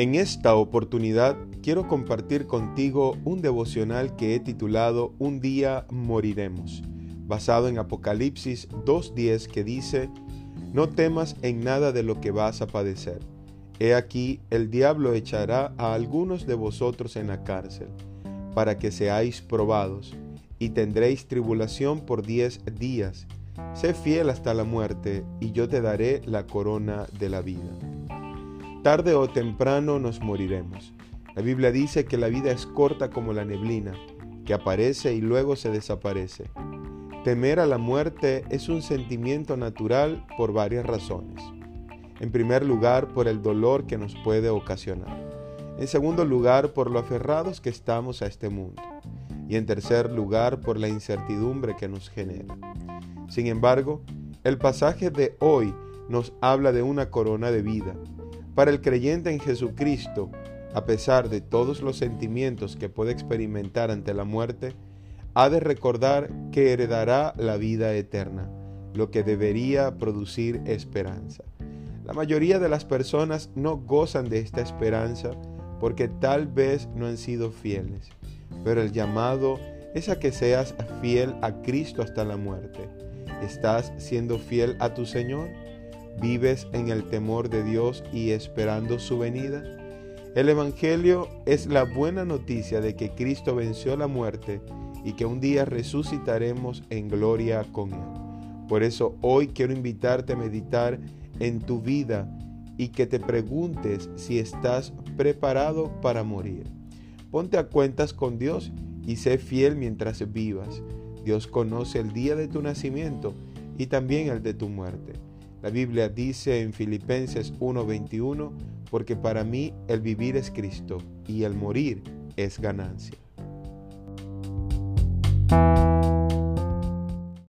En esta oportunidad quiero compartir contigo un devocional que he titulado Un día moriremos, basado en Apocalipsis 2.10 que dice, No temas en nada de lo que vas a padecer. He aquí, el diablo echará a algunos de vosotros en la cárcel, para que seáis probados, y tendréis tribulación por diez días. Sé fiel hasta la muerte, y yo te daré la corona de la vida. Tarde o temprano nos moriremos. La Biblia dice que la vida es corta como la neblina, que aparece y luego se desaparece. Temer a la muerte es un sentimiento natural por varias razones. En primer lugar, por el dolor que nos puede ocasionar. En segundo lugar, por lo aferrados que estamos a este mundo. Y en tercer lugar, por la incertidumbre que nos genera. Sin embargo, el pasaje de hoy nos habla de una corona de vida, para el creyente en Jesucristo, a pesar de todos los sentimientos que puede experimentar ante la muerte, ha de recordar que heredará la vida eterna, lo que debería producir esperanza. La mayoría de las personas no gozan de esta esperanza porque tal vez no han sido fieles, pero el llamado es a que seas fiel a Cristo hasta la muerte. ¿Estás siendo fiel a tu Señor? ¿Vives en el temor de Dios y esperando su venida? El Evangelio es la buena noticia de que Cristo venció la muerte y que un día resucitaremos en gloria con Él. Por eso hoy quiero invitarte a meditar en tu vida y que te preguntes si estás preparado para morir. Ponte a cuentas con Dios y sé fiel mientras vivas. Dios conoce el día de tu nacimiento y también el de tu muerte. La Biblia dice en Filipenses 1:21, porque para mí el vivir es Cristo y el morir es ganancia.